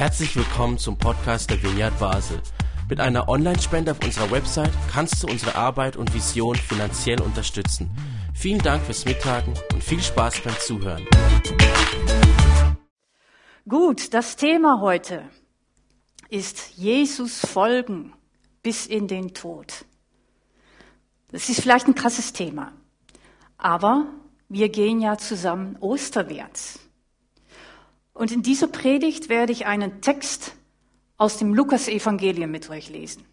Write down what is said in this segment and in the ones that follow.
Herzlich willkommen zum Podcast der Vineyard Basel. Mit einer Online-Spende auf unserer Website kannst du unsere Arbeit und Vision finanziell unterstützen. Vielen Dank fürs Mittagen und viel Spaß beim Zuhören. Gut, das Thema heute ist Jesus folgen bis in den Tod. Das ist vielleicht ein krasses Thema, aber wir gehen ja zusammen osterwärts. Und in dieser Predigt werde ich einen Text aus dem Lukas-Evangelium mit euch lesen.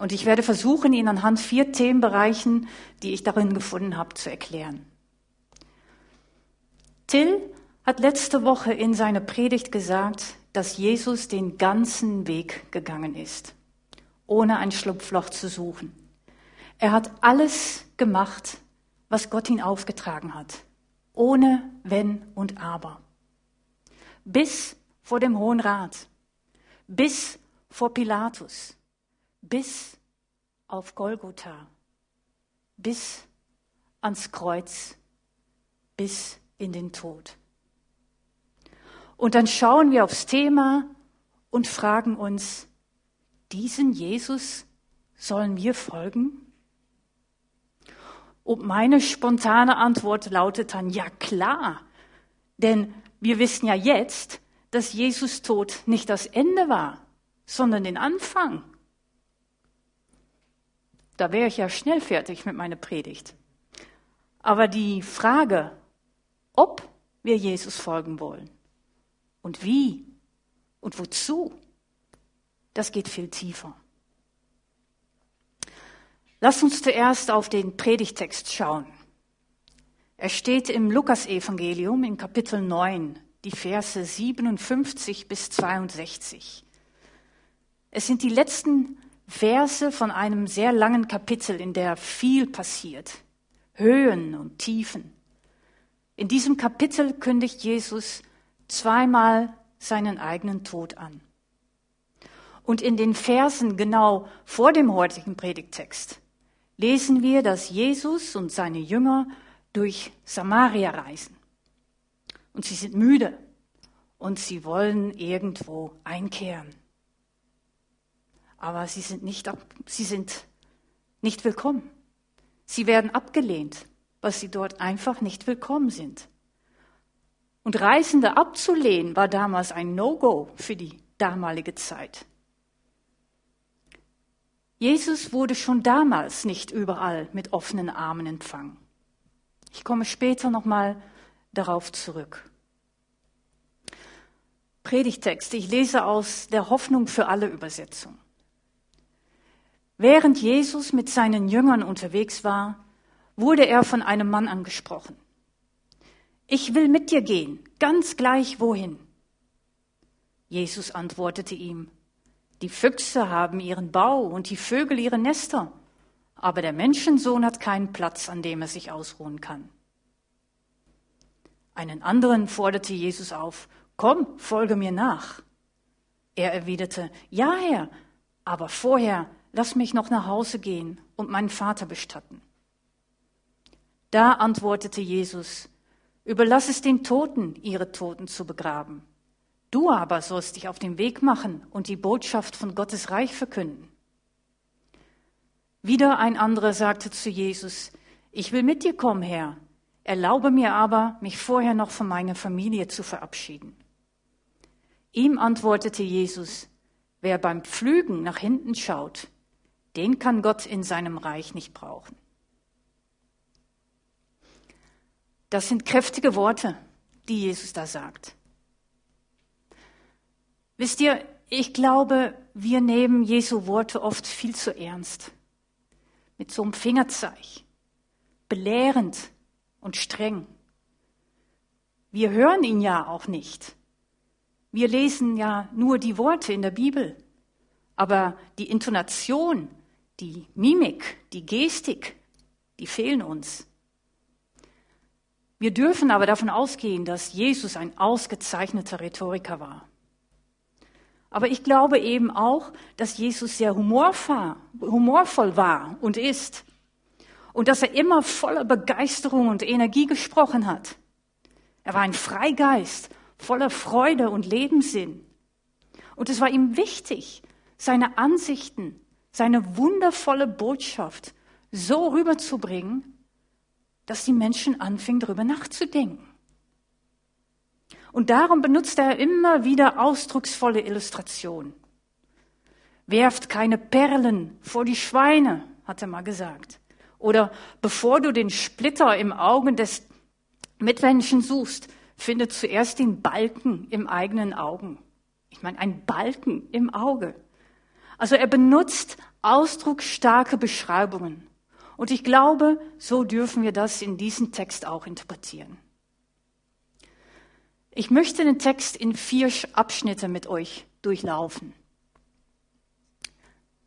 Und ich werde versuchen, ihn anhand vier Themenbereichen, die ich darin gefunden habe, zu erklären. Till hat letzte Woche in seiner Predigt gesagt, dass Jesus den ganzen Weg gegangen ist, ohne ein Schlupfloch zu suchen. Er hat alles gemacht, was Gott ihn aufgetragen hat, ohne Wenn und Aber. Bis vor dem Hohen Rat, bis vor Pilatus, bis auf Golgotha, bis ans Kreuz, bis in den Tod. Und dann schauen wir aufs Thema und fragen uns, diesen Jesus sollen wir folgen? Und meine spontane Antwort lautet dann, ja klar, denn wir wissen ja jetzt, dass Jesus Tod nicht das Ende war, sondern den Anfang. Da wäre ich ja schnell fertig mit meiner Predigt. Aber die Frage, ob wir Jesus folgen wollen und wie und wozu, das geht viel tiefer. Lass uns zuerst auf den Predigtext schauen. Er steht im Lukasevangelium in Kapitel 9, die Verse 57 bis 62. Es sind die letzten Verse von einem sehr langen Kapitel, in der viel passiert. Höhen und Tiefen. In diesem Kapitel kündigt Jesus zweimal seinen eigenen Tod an. Und in den Versen genau vor dem heutigen Predigtext lesen wir, dass Jesus und seine Jünger durch Samaria reisen. Und sie sind müde und sie wollen irgendwo einkehren. Aber sie sind nicht, sie sind nicht willkommen. Sie werden abgelehnt, weil sie dort einfach nicht willkommen sind. Und Reisende abzulehnen war damals ein No-Go für die damalige Zeit. Jesus wurde schon damals nicht überall mit offenen Armen empfangen. Ich komme später nochmal darauf zurück. Predigtext, ich lese aus der Hoffnung für alle Übersetzung. Während Jesus mit seinen Jüngern unterwegs war, wurde er von einem Mann angesprochen. Ich will mit dir gehen, ganz gleich wohin. Jesus antwortete ihm, die Füchse haben ihren Bau und die Vögel ihre Nester, aber der Menschensohn hat keinen Platz, an dem er sich ausruhen kann. Einen anderen forderte Jesus auf, komm, folge mir nach. Er erwiderte, ja, Herr, aber vorher lass mich noch nach Hause gehen und meinen Vater bestatten. Da antwortete Jesus, überlass es den Toten, ihre Toten zu begraben. Du aber sollst dich auf den Weg machen und die Botschaft von Gottes Reich verkünden. Wieder ein anderer sagte zu Jesus, ich will mit dir kommen, Herr. Erlaube mir aber, mich vorher noch von meiner Familie zu verabschieden. Ihm antwortete Jesus, wer beim Pflügen nach hinten schaut, den kann Gott in seinem Reich nicht brauchen. Das sind kräftige Worte, die Jesus da sagt. Wisst ihr, ich glaube, wir nehmen Jesu Worte oft viel zu ernst. Mit so einem Fingerzeig. Belehrend und streng. Wir hören ihn ja auch nicht. Wir lesen ja nur die Worte in der Bibel. Aber die Intonation, die Mimik, die Gestik, die fehlen uns. Wir dürfen aber davon ausgehen, dass Jesus ein ausgezeichneter Rhetoriker war. Aber ich glaube eben auch, dass Jesus sehr humorvoll war und ist. Und dass er immer voller Begeisterung und Energie gesprochen hat. Er war ein Freigeist, voller Freude und Lebenssinn. Und es war ihm wichtig, seine Ansichten, seine wundervolle Botschaft so rüberzubringen, dass die Menschen anfingen, darüber nachzudenken. Und darum benutzt er immer wieder ausdrucksvolle Illustrationen. Werft keine Perlen vor die Schweine, hat er mal gesagt. Oder bevor du den Splitter im Augen des Mitmenschen suchst, finde zuerst den Balken im eigenen Augen. Ich meine, ein Balken im Auge. Also er benutzt ausdrucksstarke Beschreibungen. Und ich glaube, so dürfen wir das in diesem Text auch interpretieren. Ich möchte den Text in vier Abschnitte mit euch durchlaufen.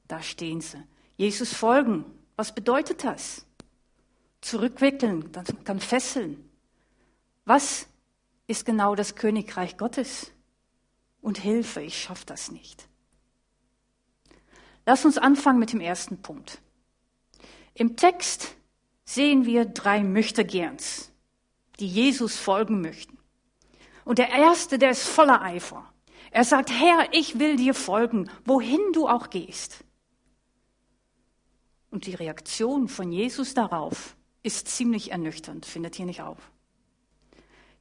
Da stehen sie. Jesus folgen. Was bedeutet das? Zurückwickeln, dann fesseln. Was ist genau das Königreich Gottes? Und Hilfe, ich schaffe das nicht. Lass uns anfangen mit dem ersten Punkt. Im Text sehen wir drei Möchtegern's, die Jesus folgen möchten. Und der erste, der ist voller Eifer. Er sagt, Herr, ich will dir folgen, wohin du auch gehst. Und die Reaktion von Jesus darauf ist ziemlich ernüchternd, findet ihr nicht auf.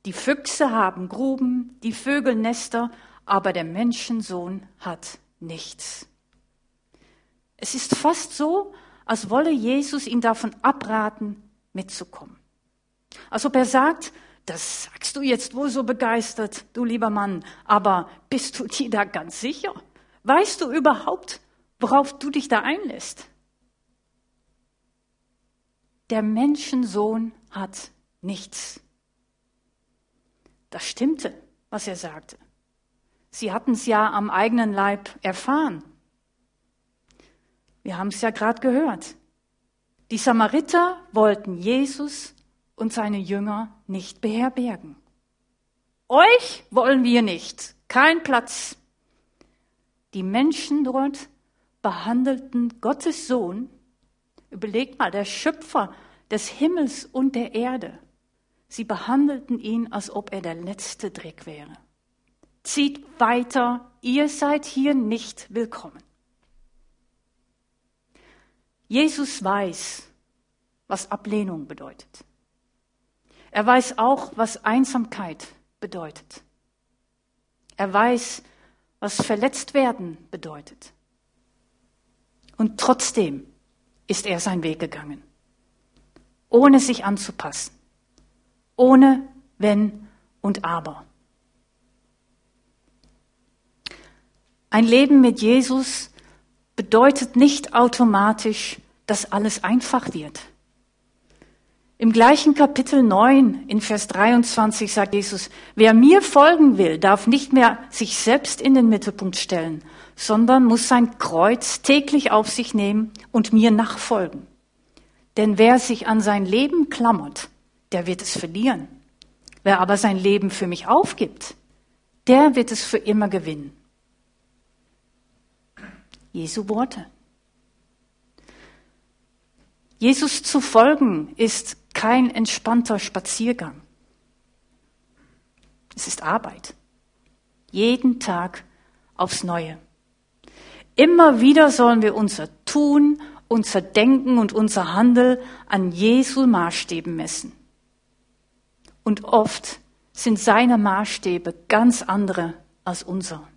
Die Füchse haben Gruben, die Vögel Nester, aber der Menschensohn hat nichts. Es ist fast so, als wolle Jesus ihn davon abraten, mitzukommen. Als ob er sagt, das sagst du jetzt wohl so begeistert, du lieber Mann, aber bist du dir da ganz sicher? Weißt du überhaupt, worauf du dich da einlässt? Der Menschensohn hat nichts. Das stimmte, was er sagte. Sie hatten es ja am eigenen Leib erfahren. Wir haben es ja gerade gehört. Die Samariter wollten Jesus und seine Jünger nicht beherbergen. Euch wollen wir nicht. Kein Platz. Die Menschen dort behandelten Gottes Sohn, überlegt mal, der Schöpfer des Himmels und der Erde, sie behandelten ihn, als ob er der letzte Dreck wäre. Zieht weiter, ihr seid hier nicht willkommen. Jesus weiß, was Ablehnung bedeutet. Er weiß auch, was Einsamkeit bedeutet. Er weiß, was verletzt werden bedeutet. Und trotzdem ist er seinen Weg gegangen, ohne sich anzupassen, ohne wenn und aber. Ein Leben mit Jesus bedeutet nicht automatisch, dass alles einfach wird. Im gleichen Kapitel 9 in Vers 23 sagt Jesus, wer mir folgen will, darf nicht mehr sich selbst in den Mittelpunkt stellen, sondern muss sein Kreuz täglich auf sich nehmen und mir nachfolgen. Denn wer sich an sein Leben klammert, der wird es verlieren. Wer aber sein Leben für mich aufgibt, der wird es für immer gewinnen. Jesu Worte. Jesus zu folgen ist kein entspannter Spaziergang. Es ist Arbeit. Jeden Tag aufs Neue. Immer wieder sollen wir unser Tun, unser Denken und unser Handel an Jesu Maßstäben messen. Und oft sind seine Maßstäbe ganz andere als unser.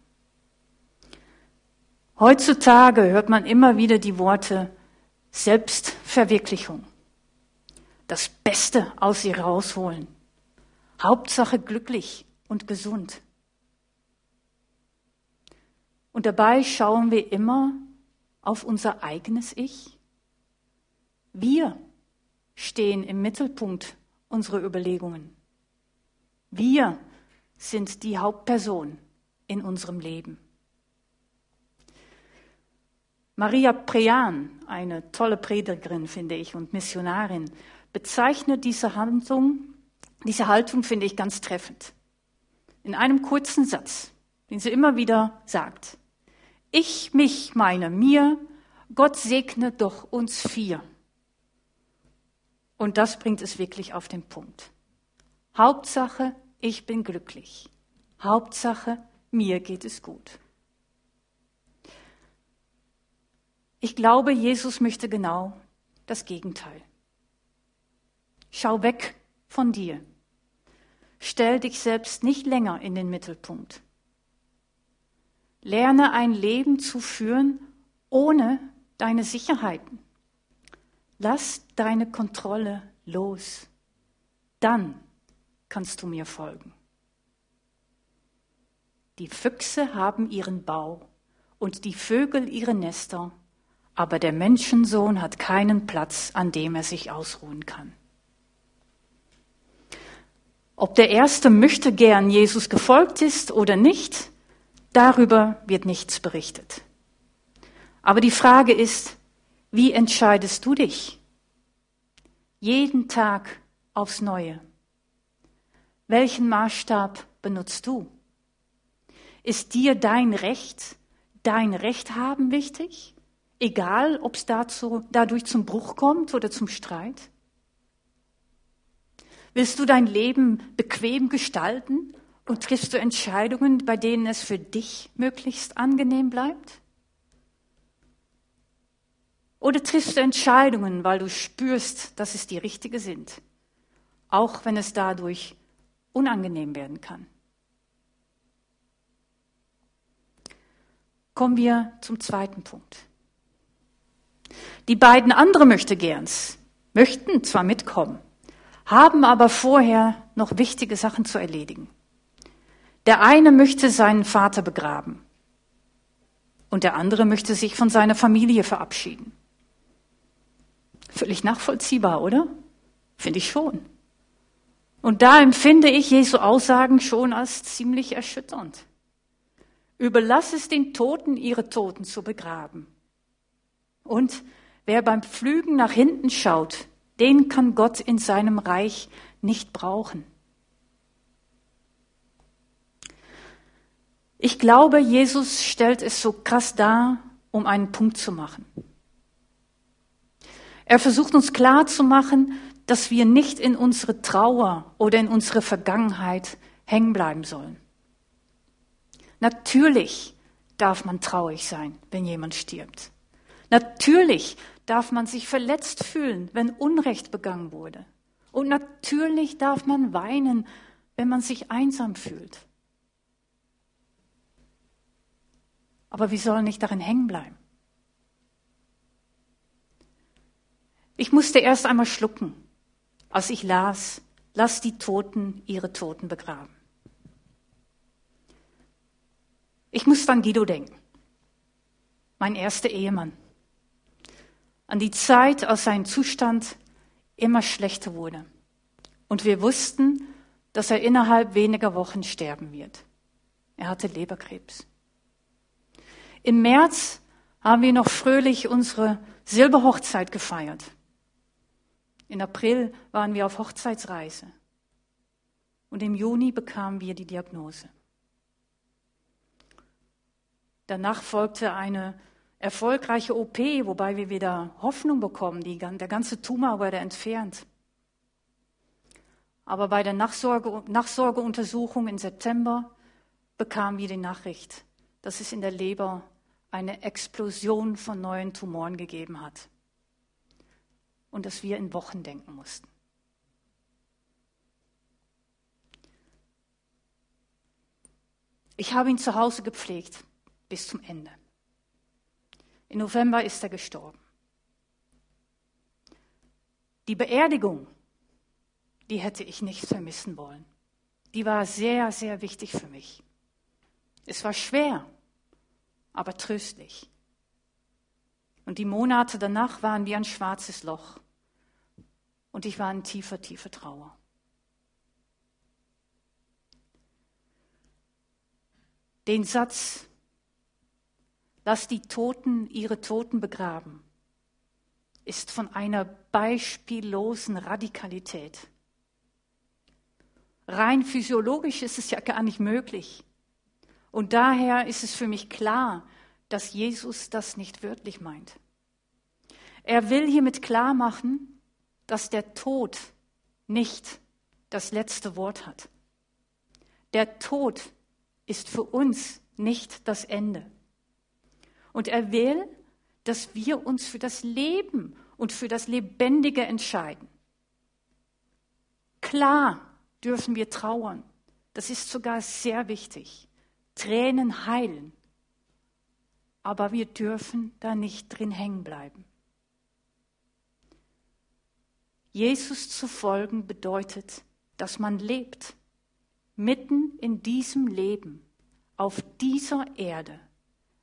Heutzutage hört man immer wieder die Worte Selbstverwirklichung. Das Beste aus ihr rausholen. Hauptsache glücklich und gesund. Und dabei schauen wir immer auf unser eigenes Ich. Wir stehen im Mittelpunkt unserer Überlegungen. Wir sind die Hauptperson in unserem Leben. Maria Prean, eine tolle Predigerin, finde ich, und Missionarin, bezeichnet diese Haltung, diese Haltung finde ich ganz treffend. In einem kurzen Satz, den sie immer wieder sagt. Ich, mich, meine, mir, Gott segne doch uns vier. Und das bringt es wirklich auf den Punkt. Hauptsache, ich bin glücklich. Hauptsache, mir geht es gut. Ich glaube, Jesus möchte genau das Gegenteil. Schau weg von dir. Stell dich selbst nicht länger in den Mittelpunkt. Lerne ein Leben zu führen ohne deine Sicherheiten. Lass deine Kontrolle los. Dann kannst du mir folgen. Die Füchse haben ihren Bau und die Vögel ihre Nester, aber der Menschensohn hat keinen Platz, an dem er sich ausruhen kann. Ob der Erste möchte gern Jesus gefolgt ist oder nicht, darüber wird nichts berichtet. Aber die Frage ist, wie entscheidest du dich? Jeden Tag aufs Neue. Welchen Maßstab benutzt du? Ist dir dein Recht, dein Recht haben wichtig? Egal, ob es dazu, dadurch zum Bruch kommt oder zum Streit? Willst du dein Leben bequem gestalten und triffst du Entscheidungen, bei denen es für dich möglichst angenehm bleibt? Oder triffst du Entscheidungen, weil du spürst, dass es die richtige sind, auch wenn es dadurch unangenehm werden kann? Kommen wir zum zweiten Punkt. Die beiden anderen Möchtegerns möchten zwar mitkommen, haben aber vorher noch wichtige Sachen zu erledigen. Der eine möchte seinen Vater begraben und der andere möchte sich von seiner Familie verabschieden. Völlig nachvollziehbar, oder? Finde ich schon. Und da empfinde ich Jesu Aussagen schon als ziemlich erschütternd. Überlass es den Toten, ihre Toten zu begraben. Und wer beim Pflügen nach hinten schaut, den kann Gott in seinem Reich nicht brauchen. Ich glaube, Jesus stellt es so krass dar, um einen Punkt zu machen. Er versucht uns klar zu machen, dass wir nicht in unsere Trauer oder in unsere Vergangenheit hängen bleiben sollen. Natürlich darf man traurig sein, wenn jemand stirbt. Natürlich darf man sich verletzt fühlen, wenn Unrecht begangen wurde. Und natürlich darf man weinen, wenn man sich einsam fühlt. Aber wir sollen nicht darin hängen bleiben. Ich musste erst einmal schlucken, als ich las, lass die Toten ihre Toten begraben. Ich musste an Guido denken, mein erster Ehemann, an die Zeit, als sein Zustand immer schlechter wurde. Und wir wussten, dass er innerhalb weniger Wochen sterben wird. Er hatte Leberkrebs. Im März haben wir noch fröhlich unsere Silberhochzeit gefeiert. In April waren wir auf Hochzeitsreise. Und im Juni bekamen wir die Diagnose. Danach folgte eine erfolgreiche OP, wobei wir wieder Hoffnung bekommen. Die, der ganze Tumor wurde entfernt. Aber bei der Nachsorge, Nachsorgeuntersuchung im September bekamen wir die Nachricht, dass es in der Leber eine Explosion von neuen Tumoren gegeben hat und dass wir in Wochen denken mussten. Ich habe ihn zu Hause gepflegt bis zum Ende. Im November ist er gestorben. Die Beerdigung, die hätte ich nicht vermissen wollen. Die war sehr, sehr wichtig für mich. Es war schwer, aber tröstlich. Und die Monate danach waren wie ein schwarzes Loch. Und ich war in tiefer, tiefer Trauer. Den Satz, Lass die Toten ihre Toten begraben, ist von einer beispiellosen Radikalität. Rein physiologisch ist es ja gar nicht möglich. Und daher ist es für mich klar, dass Jesus das nicht wörtlich meint. Er will hiermit klar machen, dass der Tod nicht das letzte Wort hat. Der Tod ist für uns nicht das Ende. Und er will, dass wir uns für das Leben und für das Lebendige entscheiden. Klar dürfen wir trauern. Das ist sogar sehr wichtig. Tränen heilen. Aber wir dürfen da nicht drin hängen bleiben. Jesus zu folgen bedeutet, dass man lebt, mitten in diesem Leben, auf dieser Erde,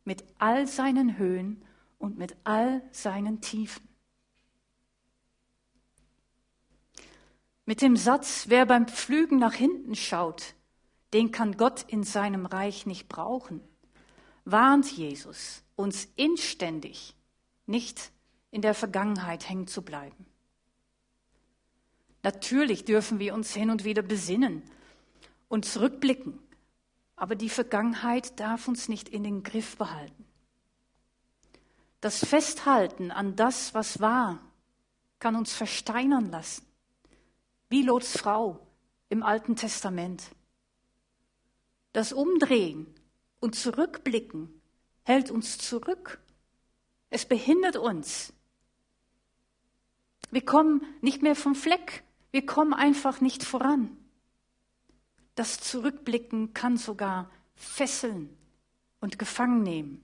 mit all seinen Höhen und mit all seinen Tiefen. Mit dem Satz, wer beim Pflügen nach hinten schaut, den kann Gott in seinem Reich nicht brauchen, warnt Jesus uns inständig, nicht in der Vergangenheit hängen zu bleiben. Natürlich dürfen wir uns hin und wieder besinnen und zurückblicken, aber die Vergangenheit darf uns nicht in den Griff behalten. Das Festhalten an das, was war, kann uns versteinern lassen, wie Lots Frau im Alten Testament. Das Umdrehen und Zurückblicken hält uns zurück. Es behindert uns. Wir kommen nicht mehr vom Fleck. Wir kommen einfach nicht voran. Das Zurückblicken kann sogar fesseln und gefangen nehmen.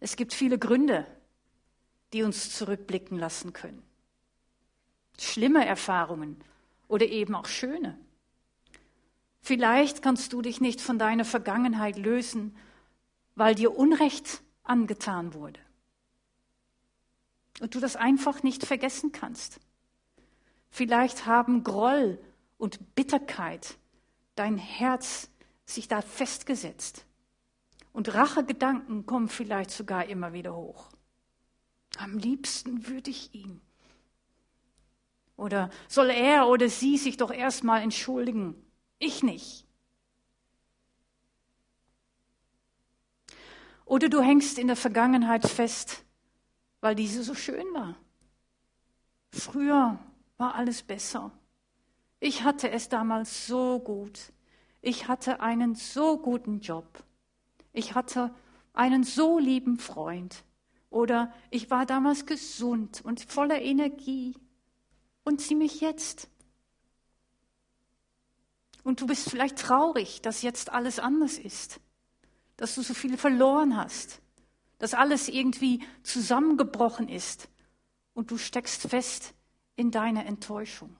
Es gibt viele Gründe, die uns zurückblicken lassen können. Schlimme Erfahrungen oder eben auch schöne. Vielleicht kannst du dich nicht von deiner Vergangenheit lösen, weil dir Unrecht angetan wurde. Und du das einfach nicht vergessen kannst. Vielleicht haben Groll und Bitterkeit dein Herz sich da festgesetzt. Und Rachegedanken kommen vielleicht sogar immer wieder hoch. Am liebsten würde ich ihn. Oder soll er oder sie sich doch erstmal entschuldigen? Ich nicht. Oder du hängst in der Vergangenheit fest, weil diese so schön war. Früher war alles besser. Ich hatte es damals so gut. Ich hatte einen so guten Job. Ich hatte einen so lieben Freund. Oder ich war damals gesund und voller Energie. Und sieh mich jetzt. Und du bist vielleicht traurig, dass jetzt alles anders ist. Dass du so viel verloren hast. Dass alles irgendwie zusammengebrochen ist. Und du steckst fest in deiner Enttäuschung.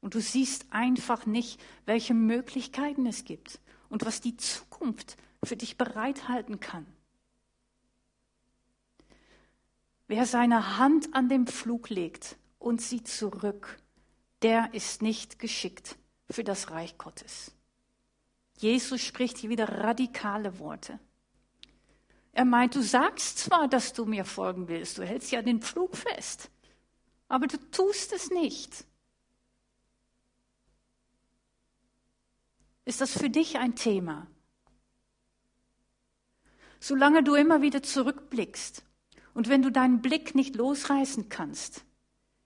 Und du siehst einfach nicht, welche Möglichkeiten es gibt und was die Zukunft für dich bereithalten kann. Wer seine Hand an den Pflug legt und sieht zurück, der ist nicht geschickt für das Reich Gottes. Jesus spricht hier wieder radikale Worte. Er meint, du sagst zwar, dass du mir folgen willst, du hältst ja den Pflug fest, aber du tust es nicht. Ist das für dich ein Thema? solange du immer wieder zurückblickst und wenn du deinen Blick nicht losreißen kannst,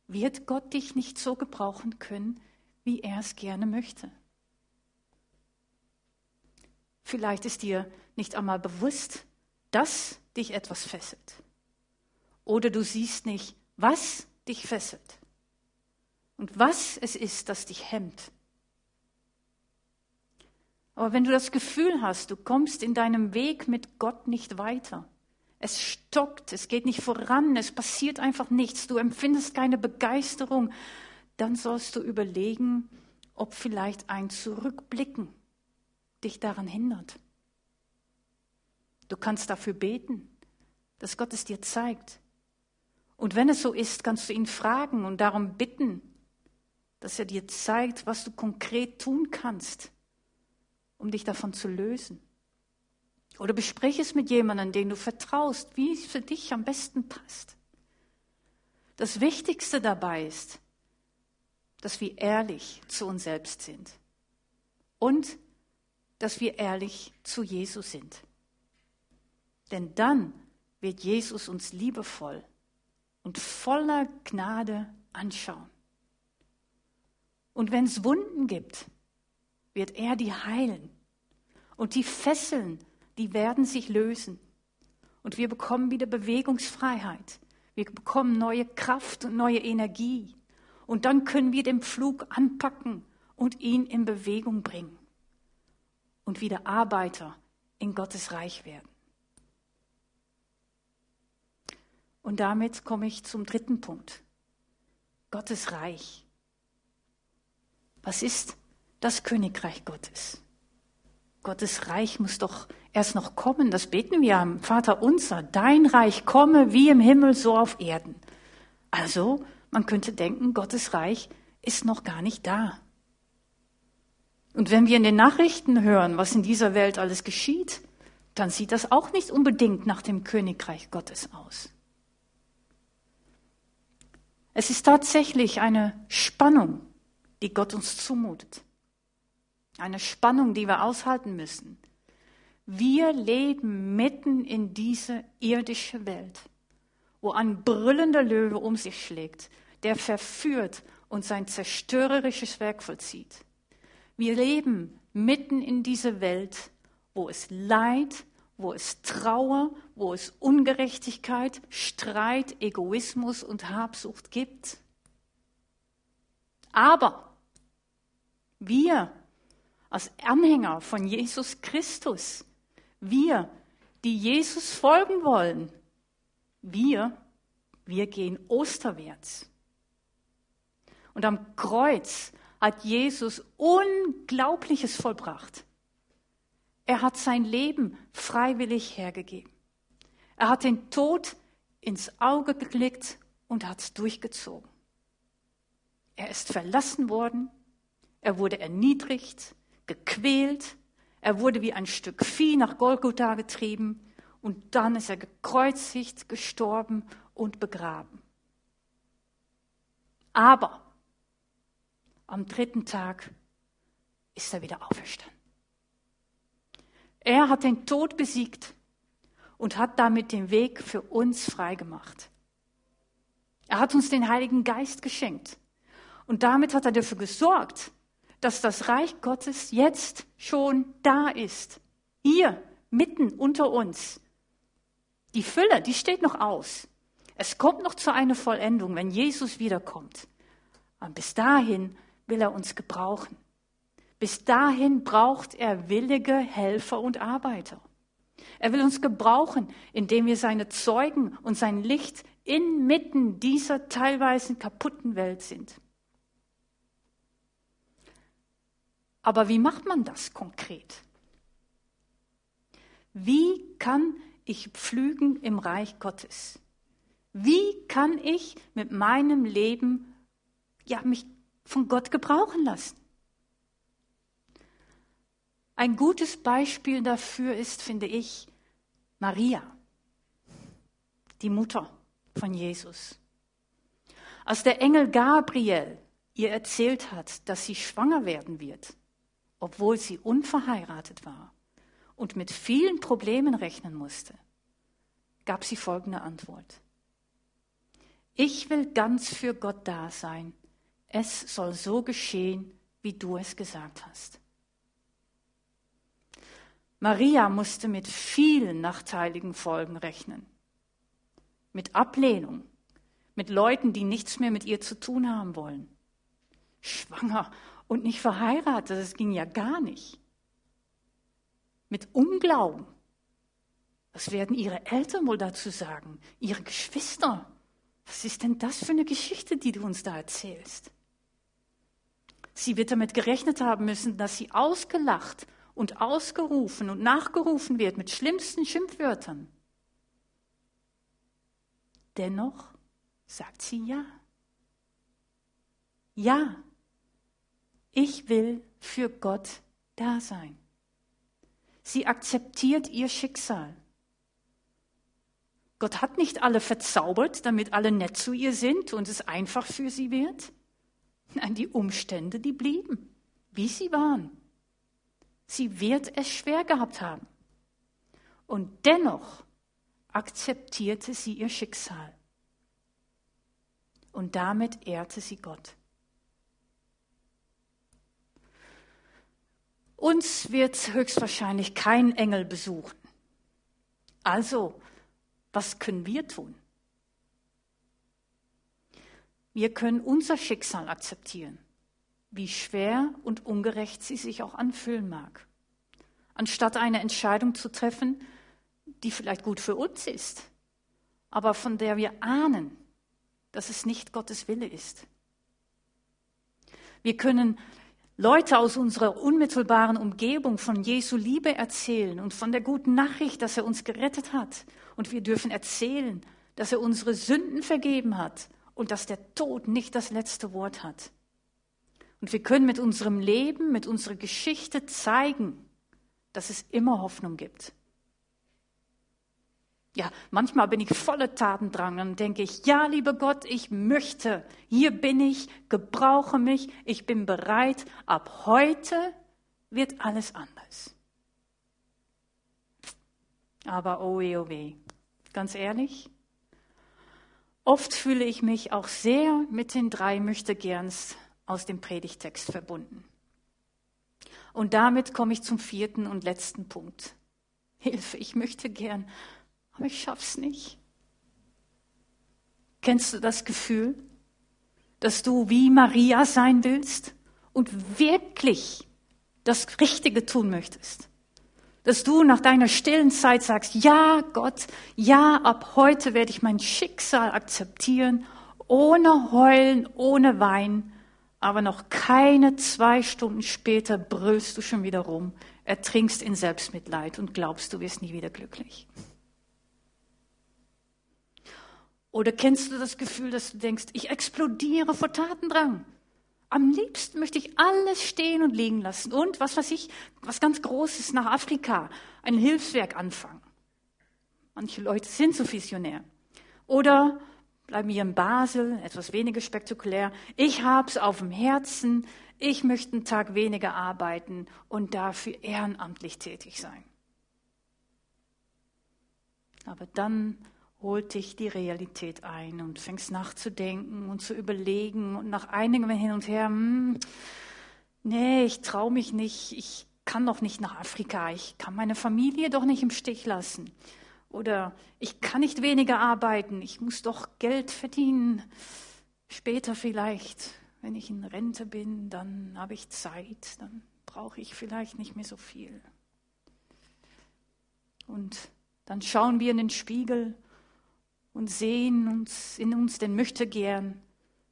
wird Gott dich nicht so gebrauchen können, wie er es gerne möchte. Vielleicht ist dir nicht einmal bewusst, dass dich etwas fesselt. Oder du siehst nicht, was dich fesselt und was es ist, das dich hemmt. Aber wenn du das Gefühl hast, du kommst in deinem Weg mit Gott nicht weiter, es stockt, es geht nicht voran, es passiert einfach nichts, du empfindest keine Begeisterung, dann sollst du überlegen, ob vielleicht ein Zurückblicken dich daran hindert. Du kannst dafür beten, dass Gott es dir zeigt. Und wenn es so ist, kannst du ihn fragen und darum bitten, dass er dir zeigt, was du konkret tun kannst um dich davon zu lösen. Oder besprich es mit jemandem, den du vertraust, wie es für dich am besten passt. Das Wichtigste dabei ist, dass wir ehrlich zu uns selbst sind und dass wir ehrlich zu Jesus sind. Denn dann wird Jesus uns liebevoll und voller Gnade anschauen. Und wenn es Wunden gibt, wird er die heilen. Und die Fesseln, die werden sich lösen. Und wir bekommen wieder Bewegungsfreiheit. Wir bekommen neue Kraft und neue Energie. Und dann können wir den Pflug anpacken und ihn in Bewegung bringen. Und wieder Arbeiter in Gottes Reich werden. Und damit komme ich zum dritten Punkt. Gottes Reich. Was ist das Königreich Gottes? Gottes Reich muss doch erst noch kommen. Das beten wir am Vater unser. Dein Reich komme wie im Himmel, so auf Erden. Also, man könnte denken, Gottes Reich ist noch gar nicht da. Und wenn wir in den Nachrichten hören, was in dieser Welt alles geschieht, dann sieht das auch nicht unbedingt nach dem Königreich Gottes aus. Es ist tatsächlich eine Spannung, die Gott uns zumutet. Eine Spannung, die wir aushalten müssen. Wir leben mitten in diese irdische Welt, wo ein brüllender Löwe um sich schlägt, der verführt und sein zerstörerisches Werk vollzieht. Wir leben mitten in dieser Welt, wo es Leid, wo es Trauer, wo es Ungerechtigkeit, Streit, Egoismus und Habsucht gibt. Aber wir als Anhänger von Jesus Christus, wir, die Jesus folgen wollen, wir, wir gehen osterwärts. Und am Kreuz hat Jesus Unglaubliches vollbracht. Er hat sein Leben freiwillig hergegeben. Er hat den Tod ins Auge geklickt und hat es durchgezogen. Er ist verlassen worden, er wurde erniedrigt, gequält, er wurde wie ein Stück Vieh nach Golgotha getrieben und dann ist er gekreuzigt, gestorben und begraben. Aber am dritten Tag ist er wieder auferstanden. Er hat den Tod besiegt und hat damit den Weg für uns freigemacht. Er hat uns den Heiligen Geist geschenkt. Und damit hat er dafür gesorgt, dass das Reich Gottes jetzt schon da ist. Hier, mitten unter uns. Die Fülle, die steht noch aus. Es kommt noch zu einer Vollendung, wenn Jesus wiederkommt. Und bis dahin will er uns gebrauchen. Bis dahin braucht er willige Helfer und Arbeiter. Er will uns gebrauchen, indem wir seine Zeugen und sein Licht inmitten dieser teilweise kaputten Welt sind. Aber wie macht man das konkret? Wie kann ich pflügen im Reich Gottes? Wie kann ich mit meinem Leben ja, mich von Gott gebrauchen lassen? Ein gutes Beispiel dafür ist, finde ich, Maria, die Mutter von Jesus. Als der Engel Gabriel ihr erzählt hat, dass sie schwanger werden wird, obwohl sie unverheiratet war und mit vielen Problemen rechnen musste, gab sie folgende Antwort. Ich will ganz für Gott da sein. Es soll so geschehen, wie du es gesagt hast. Maria musste mit vielen nachteiligen Folgen rechnen. Mit Ablehnung, mit Leuten, die nichts mehr mit ihr zu tun haben wollen. Schwanger und nicht verheiratet. Das ging ja gar nicht. Mit Unglauben. Was werden ihre Eltern wohl dazu sagen? Ihre Geschwister? Was ist denn das für eine Geschichte, die du uns da erzählst? Sie wird damit gerechnet haben müssen, dass sie ausgelacht und ausgerufen und nachgerufen wird mit schlimmsten Schimpfwörtern. Dennoch sagt sie ja. Ja, ich will für Gott da sein. Sie akzeptiert ihr Schicksal. Gott hat nicht alle verzaubert, damit alle nett zu ihr sind und es einfach für sie wird. Nein, die Umstände, die blieben, wie sie waren. Sie wird es schwer gehabt haben. Und dennoch akzeptierte sie ihr Schicksal. Und damit ehrte sie Gott. Uns wird höchstwahrscheinlich kein Engel besuchen. Also Was können wir tun? Wir können unser Schicksal akzeptieren, wie schwer und ungerecht sie sich auch anfühlen mag. Anstatt eine Entscheidung zu treffen, die vielleicht gut für uns ist, aber von der wir ahnen, dass es nicht Gottes Wille ist. Wir können Leute aus unserer unmittelbaren Umgebung von Jesu Liebe erzählen und von der guten Nachricht, dass er uns gerettet hat. Und wir dürfen erzählen, dass er unsere Sünden vergeben hat und dass der Tod nicht das letzte Wort hat. Und wir können mit unserem Leben, mit unserer Geschichte zeigen, dass es immer Hoffnung gibt. Ja, manchmal bin ich voller Tatendrang und denke ich, ja, lieber Gott, ich möchte, hier bin ich, gebrauche mich, ich bin bereit, ab heute wird alles anders. Aber oh weh, oh weh, ganz ehrlich, oft fühle ich mich auch sehr mit den drei Möchtegerns aus dem Predigtext verbunden. Und damit komme ich zum vierten und letzten Punkt. Hilfe, ich möchte gern aber ich schaff's nicht. Kennst du das Gefühl, dass du wie Maria sein willst und wirklich das Richtige tun möchtest? Dass du nach deiner stillen Zeit sagst, ja Gott, ja, ab heute werde ich mein Schicksal akzeptieren, ohne Heulen, ohne Wein, aber noch keine zwei Stunden später brüllst du schon wieder rum, ertrinkst in Selbstmitleid und glaubst, du wirst nie wieder glücklich. Oder kennst du das Gefühl, dass du denkst, ich explodiere vor Tatendrang? Am liebsten möchte ich alles stehen und liegen lassen und, was weiß ich, was ganz Großes nach Afrika, ein Hilfswerk anfangen. Manche Leute sind so visionär. Oder bleiben wir in Basel, etwas weniger spektakulär. Ich hab's auf dem Herzen, ich möchte einen Tag weniger arbeiten und dafür ehrenamtlich tätig sein. Aber dann holt dich die Realität ein und fängst nachzudenken und zu überlegen und nach einigem hin und her, hm, nee, ich traue mich nicht, ich kann doch nicht nach Afrika, ich kann meine Familie doch nicht im Stich lassen. Oder ich kann nicht weniger arbeiten, ich muss doch Geld verdienen. Später vielleicht, wenn ich in Rente bin, dann habe ich Zeit, dann brauche ich vielleicht nicht mehr so viel. Und dann schauen wir in den Spiegel und sehen uns in uns den Möchtegern,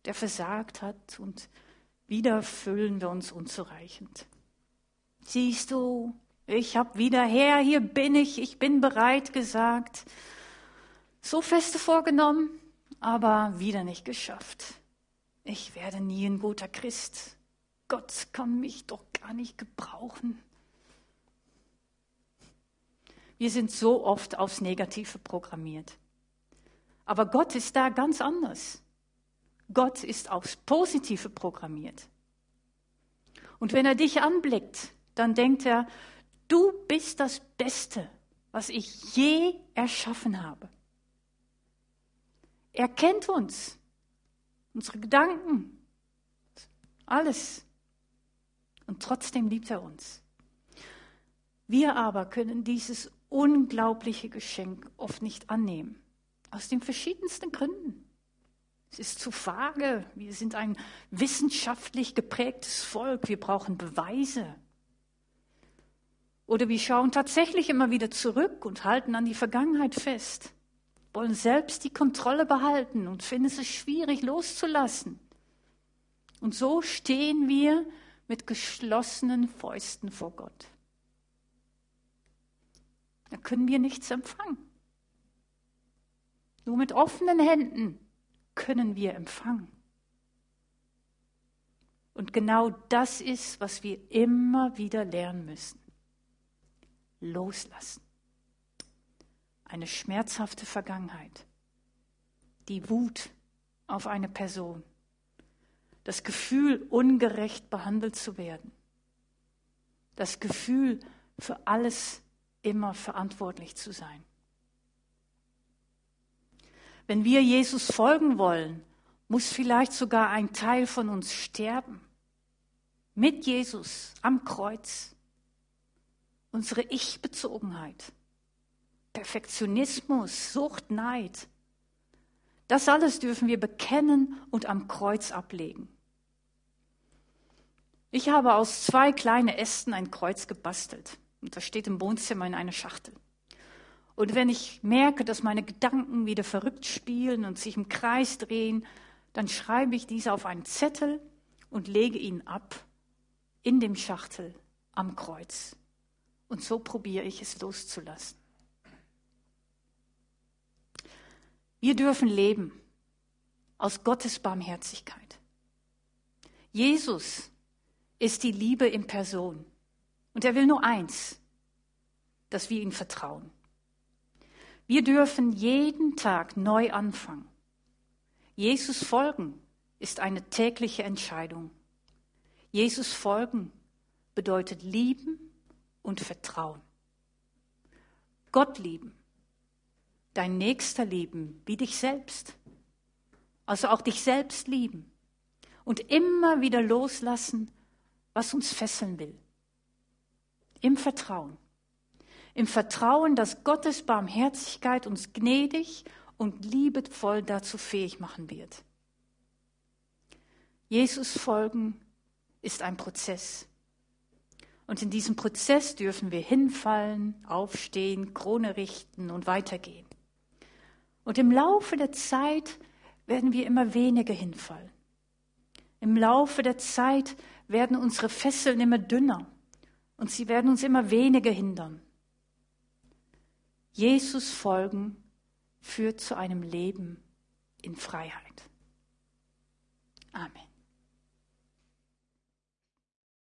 der versagt hat und wieder fühlen wir uns unzureichend. Siehst du, ich hab wieder her, hier bin ich, ich bin bereit gesagt. So feste vorgenommen, aber wieder nicht geschafft. Ich werde nie ein guter Christ. Gott kann mich doch gar nicht gebrauchen. Wir sind so oft aufs Negative programmiert. Aber Gott ist da ganz anders. Gott ist aufs Positive programmiert. Und wenn er dich anblickt, dann denkt er, du bist das Beste, was ich je erschaffen habe. Er kennt uns, unsere Gedanken, alles. Und trotzdem liebt er uns. Wir aber können dieses unglaubliche Geschenk oft nicht annehmen. Aus den verschiedensten Gründen. Es ist zu vage. Wir sind ein wissenschaftlich geprägtes Volk. Wir brauchen Beweise. Oder wir schauen tatsächlich immer wieder zurück und halten an die Vergangenheit fest, wollen selbst die Kontrolle behalten und finden es schwierig loszulassen. Und so stehen wir mit geschlossenen Fäusten vor Gott. Da können wir nichts empfangen. Nur mit offenen Händen können wir empfangen. Und genau das ist, was wir immer wieder lernen müssen. Loslassen. Eine schmerzhafte Vergangenheit. Die Wut auf eine Person. Das Gefühl, ungerecht behandelt zu werden. Das Gefühl, für alles immer verantwortlich zu sein. Wenn wir Jesus folgen wollen, muss vielleicht sogar ein Teil von uns sterben. Mit Jesus am Kreuz. Unsere Ich-Bezogenheit. Perfektionismus, Sucht, Neid. Das alles dürfen wir bekennen und am Kreuz ablegen. Ich habe aus zwei kleinen Ästen ein Kreuz gebastelt. Und das steht im Wohnzimmer in einer Schachtel. Und wenn ich merke, dass meine Gedanken wieder verrückt spielen und sich im Kreis drehen, dann schreibe ich diese auf einen Zettel und lege ihn ab in dem Schachtel am Kreuz. Und so probiere ich es loszulassen. Wir dürfen leben aus Gottes Barmherzigkeit. Jesus ist die Liebe in Person. Und er will nur eins, dass wir ihm vertrauen. Wir dürfen jeden Tag neu anfangen. Jesus folgen ist eine tägliche Entscheidung. Jesus folgen bedeutet lieben und vertrauen. Gott lieben, dein Nächster lieben wie dich selbst. Also auch dich selbst lieben und immer wieder loslassen, was uns fesseln will. Im Vertrauen. Im Vertrauen, dass Gottes Barmherzigkeit uns gnädig und liebevoll dazu fähig machen wird. Jesus folgen ist ein Prozess. Und in diesem Prozess dürfen wir hinfallen, aufstehen, Krone richten und weitergehen. Und im Laufe der Zeit werden wir immer weniger hinfallen. Im Laufe der Zeit werden unsere Fesseln immer dünner und sie werden uns immer weniger hindern. Jesus folgen führt zu einem Leben in Freiheit. Amen.